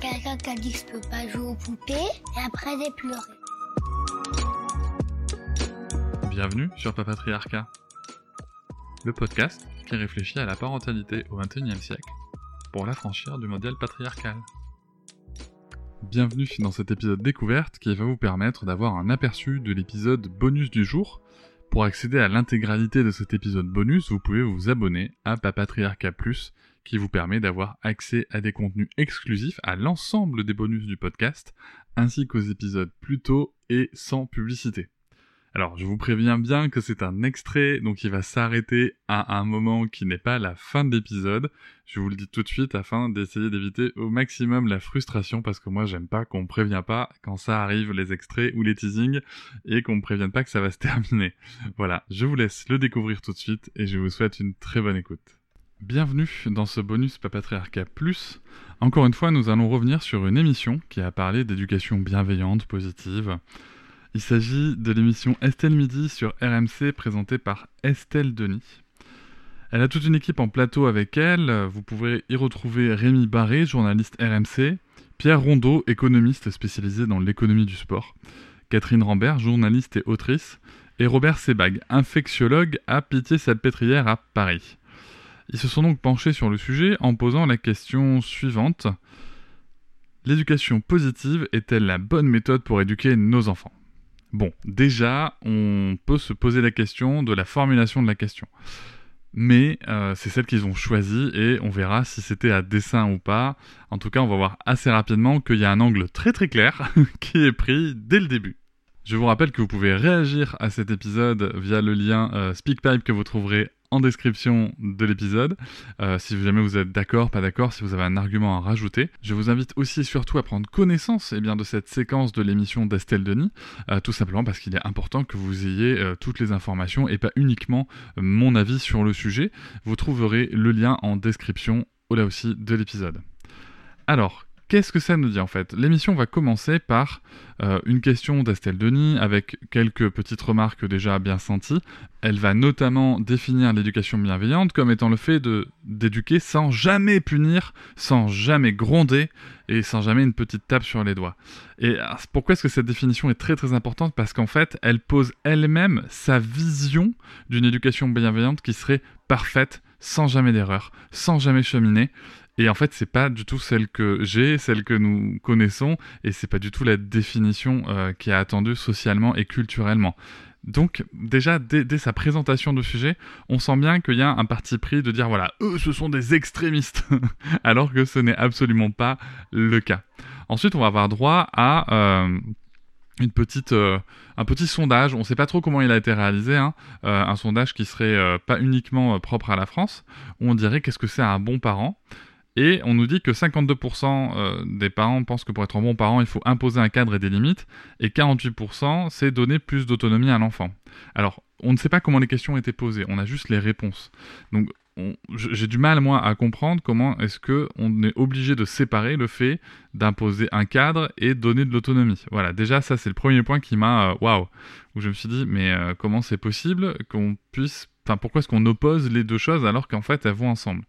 Quelqu'un qui a dit que je peux pas jouer aux poupées et après j'ai pleuré. Bienvenue sur Papatriarcat, le podcast qui réfléchit à la parentalité au XXIe siècle pour l'affranchir du modèle patriarcal. Bienvenue dans cet épisode découverte qui va vous permettre d'avoir un aperçu de l'épisode bonus du jour. Pour accéder à l'intégralité de cet épisode bonus, vous pouvez vous abonner à Papatriarcat Plus qui vous permet d'avoir accès à des contenus exclusifs, à l'ensemble des bonus du podcast, ainsi qu'aux épisodes plus tôt et sans publicité. Alors, je vous préviens bien que c'est un extrait, donc il va s'arrêter à un moment qui n'est pas la fin de l'épisode. Je vous le dis tout de suite afin d'essayer d'éviter au maximum la frustration, parce que moi j'aime pas qu'on me prévient pas quand ça arrive les extraits ou les teasings, et qu'on me prévienne pas que ça va se terminer. Voilà, je vous laisse le découvrir tout de suite, et je vous souhaite une très bonne écoute. Bienvenue dans ce bonus Papatriarcat Plus. Encore une fois, nous allons revenir sur une émission qui a parlé d'éducation bienveillante, positive, il s'agit de l'émission Estelle Midi sur RMC présentée par Estelle Denis. Elle a toute une équipe en plateau avec elle. Vous pouvez y retrouver Rémi Barré, journaliste RMC, Pierre Rondeau, économiste spécialisé dans l'économie du sport, Catherine Rambert, journaliste et autrice, et Robert Sebag, infectiologue à Pitié-Salpêtrière à Paris. Ils se sont donc penchés sur le sujet en posant la question suivante. L'éducation positive est-elle la bonne méthode pour éduquer nos enfants? Bon, déjà, on peut se poser la question de la formulation de la question. Mais euh, c'est celle qu'ils ont choisie et on verra si c'était à dessin ou pas. En tout cas, on va voir assez rapidement qu'il y a un angle très très clair qui est pris dès le début. Je vous rappelle que vous pouvez réagir à cet épisode via le lien euh, SpeakPipe que vous trouverez en description de l'épisode. Euh, si jamais vous êtes d'accord, pas d'accord, si vous avez un argument à rajouter. Je vous invite aussi et surtout à prendre connaissance eh bien, de cette séquence de l'émission d'Estelle Denis, euh, tout simplement parce qu'il est important que vous ayez euh, toutes les informations et pas uniquement mon avis sur le sujet. Vous trouverez le lien en description là aussi de l'épisode. Alors, Qu'est-ce que ça nous dit en fait? L'émission va commencer par euh, une question d'Estelle Denis avec quelques petites remarques déjà bien senties. Elle va notamment définir l'éducation bienveillante comme étant le fait d'éduquer sans jamais punir, sans jamais gronder et sans jamais une petite tape sur les doigts. Et pourquoi est-ce que cette définition est très très importante? Parce qu'en fait, elle pose elle-même sa vision d'une éducation bienveillante qui serait parfaite, sans jamais d'erreur, sans jamais cheminer. Et en fait, c'est pas du tout celle que j'ai, celle que nous connaissons, et c'est pas du tout la définition euh, qui est attendue socialement et culturellement. Donc déjà, dès, sa présentation de sujet, on sent bien qu'il y a un parti pris de dire, voilà, eux, ce sont des extrémistes, alors que ce n'est absolument pas le cas. Ensuite, on va avoir droit à... Euh, une petite, euh, un petit sondage, on ne sait pas trop comment il a été réalisé, hein, un sondage qui serait pas uniquement propre à la France, où on dirait qu'est-ce que c'est un bon parent. Et on nous dit que 52% euh, des parents pensent que pour être un bon parent, il faut imposer un cadre et des limites, et 48% c'est donner plus d'autonomie à l'enfant. Alors, on ne sait pas comment les questions ont été posées, on a juste les réponses. Donc, j'ai du mal moi à comprendre comment est-ce que on est obligé de séparer le fait d'imposer un cadre et donner de l'autonomie. Voilà, déjà ça c'est le premier point qui m'a euh, waouh où je me suis dit mais euh, comment c'est possible qu'on puisse enfin pourquoi est-ce qu'on oppose les deux choses alors qu'en fait elles vont ensemble?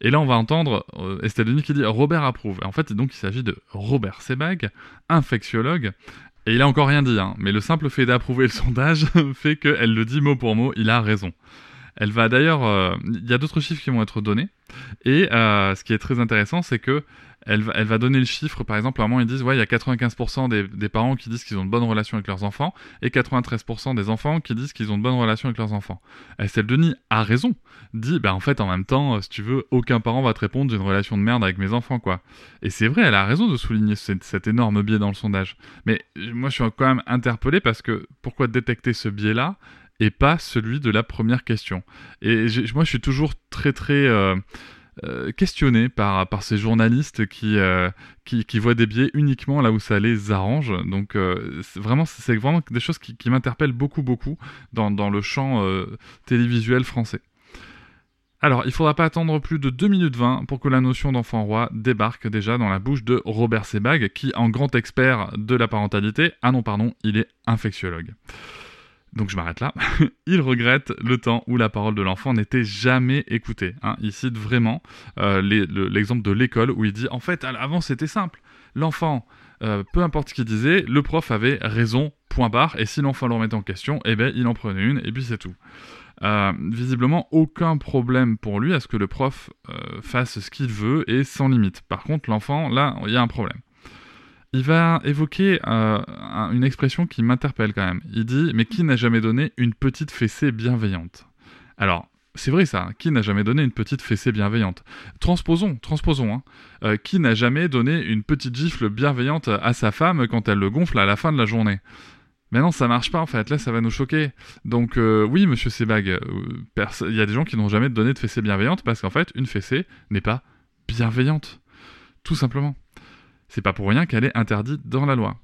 Et là, on va entendre euh, Estelle Denis qui dit Robert approuve. en fait, donc, il s'agit de Robert Sebag, infectiologue. Et il a encore rien dit, hein, mais le simple fait d'approuver le sondage fait qu'elle le dit mot pour mot, il a raison. Elle va d'ailleurs, euh, il y a d'autres chiffres qui vont être donnés, et euh, ce qui est très intéressant, c'est que elle va, donner le chiffre, par exemple, à un moment ils disent, ouais, il y a 95% des, parents qui disent qu'ils ont de bonnes relations avec leurs enfants, et 93% des enfants qui disent qu'ils ont de bonnes relations avec leurs enfants. Estelle Denis a raison, dit, bah en fait, en même temps, si tu veux, aucun parent va te répondre d'une relation de merde avec mes enfants, quoi. Et c'est vrai, elle a raison de souligner cet, énorme biais dans le sondage. Mais moi, je suis quand même interpellé parce que pourquoi détecter ce biais-là? Et pas celui de la première question Et moi, je suis toujours très, très... Euh, euh, questionné par, ces journalistes qui, euh, qui, voient des biais uniquement là où ça les arrange. Donc vraiment, c'est vraiment des choses qui, m'interpellent beaucoup, beaucoup dans, le champ télévisuel français. Alors, il faudra pas attendre plus de 2 minutes 20 pour que la notion d'enfant roi débarque déjà dans la bouche de Robert Sebag, qui, en grand expert de la parentalité, ah non, pardon, il est infectiologue. Donc je m'arrête là. il regrette le temps où la parole de l'enfant n'était jamais écoutée. Hein. Il cite vraiment euh, l'exemple de l'école où il dit en fait avant c'était simple. L'enfant, euh, peu importe ce qu'il disait, le prof avait raison, point barre, et si l'enfant le remettait en question, eh ben il en prenait une et puis c'est tout. Euh, visiblement aucun problème pour lui à ce que le prof fasse ce qu'il veut et sans limite. Par contre l'enfant, là, il y a un problème il va évoquer euh, une expression qui m'interpelle quand même. Il dit Mais qui n'a jamais donné une petite fessée bienveillante? Alors, c'est vrai ça, qui n'a jamais donné une petite fessée bienveillante? Transposons, transposons. Hein. Euh, qui n'a jamais donné une petite gifle bienveillante à sa femme quand elle le gonfle à la fin de la journée? Mais non, ça marche pas en fait. Là, ça va nous choquer. Donc euh, oui, Monsieur Sebag, il y a des gens qui n'ont jamais donné de fessée bienveillante parce qu'en fait, une fessée n'est pas bienveillante, tout simplement. C'est pas pour rien qu'elle est interdite dans la loi.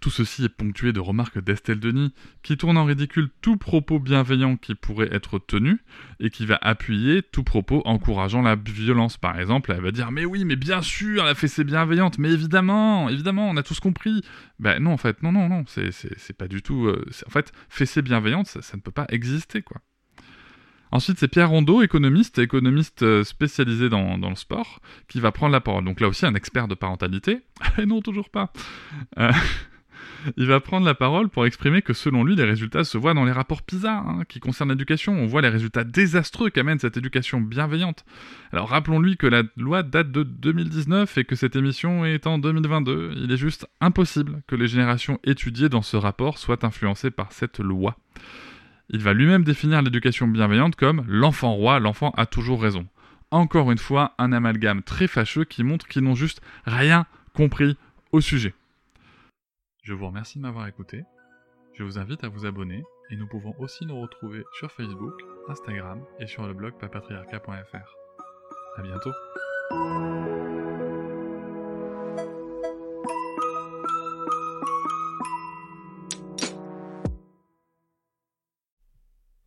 Tout ceci est ponctué de remarques d'Estelle Denis, qui tourne en ridicule tout propos bienveillant qui pourrait être tenu, et qui va appuyer tout propos encourageant la violence. Par exemple, elle va dire Mais oui, mais bien sûr, la fessée bienveillante, mais évidemment, évidemment, on a tous compris. Ben non, en fait, non, non, non, c'est pas du tout. Euh, en fait, fessée bienveillante, ça, ça ne peut pas exister, quoi. Ensuite, c'est Pierre Rondeau, économiste, économiste euh, spécialisé dans, le sport, qui va prendre la parole. Donc là aussi, un expert de parentalité. Et non, toujours pas. Euh, il va prendre la parole pour exprimer que selon lui, les résultats se voient dans les rapports PISA, hein, qui concernent l'éducation. On voit les résultats désastreux qu'amène cette éducation bienveillante. Alors rappelons-lui que la loi date de 2019 et que cette émission est en 2022. Il est juste impossible que les générations étudiées dans ce rapport soient influencées par cette loi. Il va lui-même définir l'éducation bienveillante comme l'enfant roi, l'enfant a toujours raison. Encore une fois, un amalgame très fâcheux qui montre qu'ils n'ont juste rien compris au sujet. Je vous remercie de m'avoir écouté. Je vous invite à vous abonner et nous pouvons aussi nous retrouver sur Facebook, Instagram et sur le blog papatriarca.fr. A bientôt.